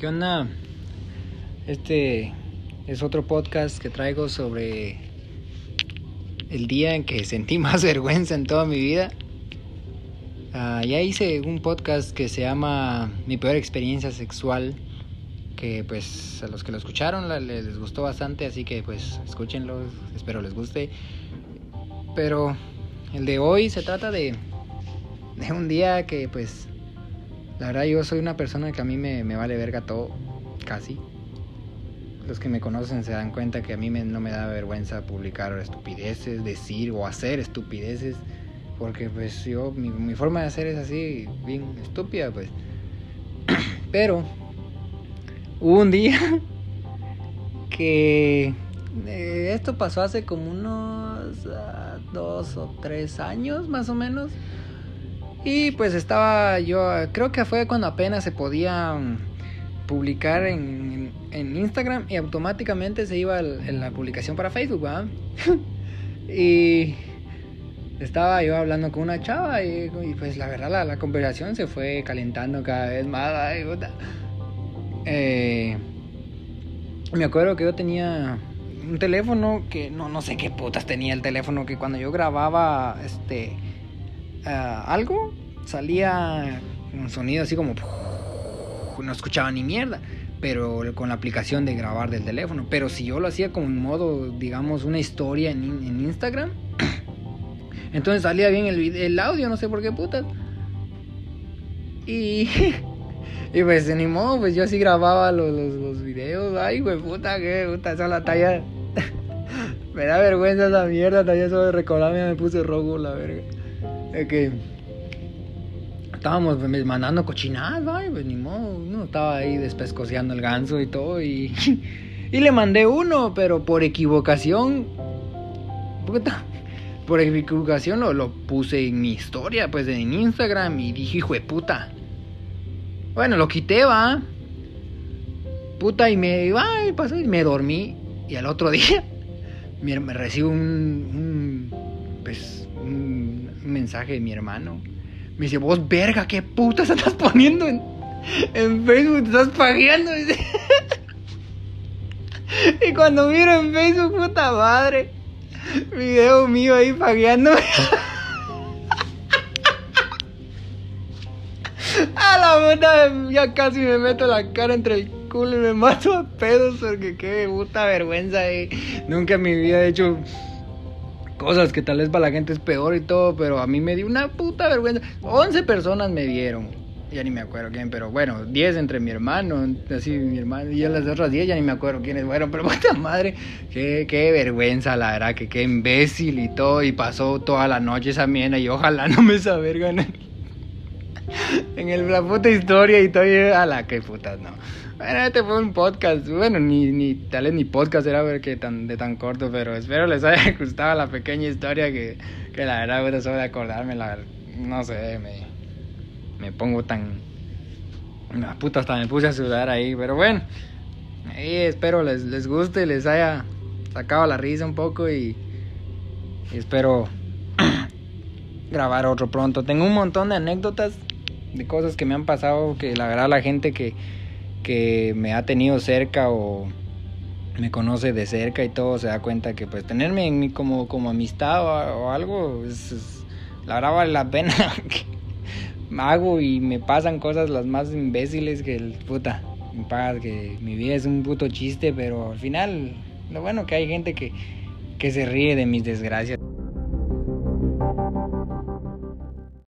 ¿Qué? Este es otro podcast que traigo sobre el día en que sentí más vergüenza en toda mi vida. Ah, ya hice un podcast que se llama Mi peor experiencia sexual, que pues a los que lo escucharon les gustó bastante, así que pues escúchenlo, espero les guste. Pero el de hoy se trata de, de un día que pues la verdad yo soy una persona que a mí me, vale verga todo, casi. Los que me conocen se dan cuenta que a mí no me da vergüenza publicar estupideces, decir o hacer estupideces. Porque pues yo, mi, forma de hacer es así, bien estúpida pues. Pero hubo un día que eh, esto pasó hace como unos uh, dos o tres años más o menos. Y pues estaba yo, creo que fue cuando apenas se podía mm, publicar en, en Instagram y automáticamente se iba en la publicación para Facebook, ¿verdad? y estaba yo hablando con una chava y, pues la verdad la, la, conversación se fue calentando cada vez más. Eh, me acuerdo que yo tenía un teléfono que no, no sé qué putas tenía el teléfono que cuando yo grababa este uh, algo, salía un sonido así como... No escuchaba ni mierda, pero con la aplicación de grabar del teléfono. Pero si yo lo hacía como en modo, digamos, una historia en, Instagram, entonces salía bien el, el, audio, no sé por qué putas. Y... Y pues ni modo, pues yo así grababa los, los, videos. Ay, güey, puta, que puta, esa la talla. me da vergüenza esa mierda, talla eso de me puse rojo la verga. Es que estábamos pues, mandando cochinadas, ay, pues ni modo, uno estaba ahí despescoseando el ganso y todo y, y le mandé uno, pero por equivocación, puta, por equivocación lo, lo puse en mi historia, pues en Instagram y dije, hijo de puta. Bueno, lo quité, va. Puta, y me, ay, pasó y me dormí. Y al otro día me, me recibo un, un, pues, un mensaje de mi hermano. Me dice, vos verga, ¿qué putas estás poniendo en, en Facebook? Te estás pagueando. y cuando miro en Facebook, puta madre, video mío ahí pagueándome. A la puta, ya casi me meto la cara entre el culo y me mato a pedos porque qué puta vergüenza. Eh. Nunca en mi vida he hecho cosas que tal vez para la gente es peor y todo, pero a mí me dio una puta vergüenza. 11 personas me vieron. Ya ni me acuerdo quién, pero bueno, 10 entre mi hermano, así mi hermano, y las otras 10 ya ni me acuerdo quiénes fueron, pero puta madre, qué, qué vergüenza, la verdad, que qué imbécil y todo, y pasó toda la noche esa mierda, y ojalá no me esa verga en, la puta historia y todo, y a la que putas, no. Bueno, este fue un podcast, bueno, ni, ni tal vez ni podcast era ver que tan, de tan corto, pero espero les haya gustado la pequeña historia que, que la verdad, bueno, solo de acordarme, la, no sé, me, me pongo tan... La puta hasta me puse a sudar ahí, pero bueno, ahí espero les, les guste, les haya sacado la risa un poco y, y espero grabar otro pronto. Tengo un montón de anécdotas de cosas que me han pasado que la verdad la gente que que me ha tenido cerca o me conoce de cerca y todo se da cuenta que pues tenerme en mí como, como amistad o, algo es, la verdad vale la pena hago y me pasan cosas las más imbéciles que el puta que mi vida es un puto chiste pero al final lo bueno que hay gente que, que se ríe de mis desgracias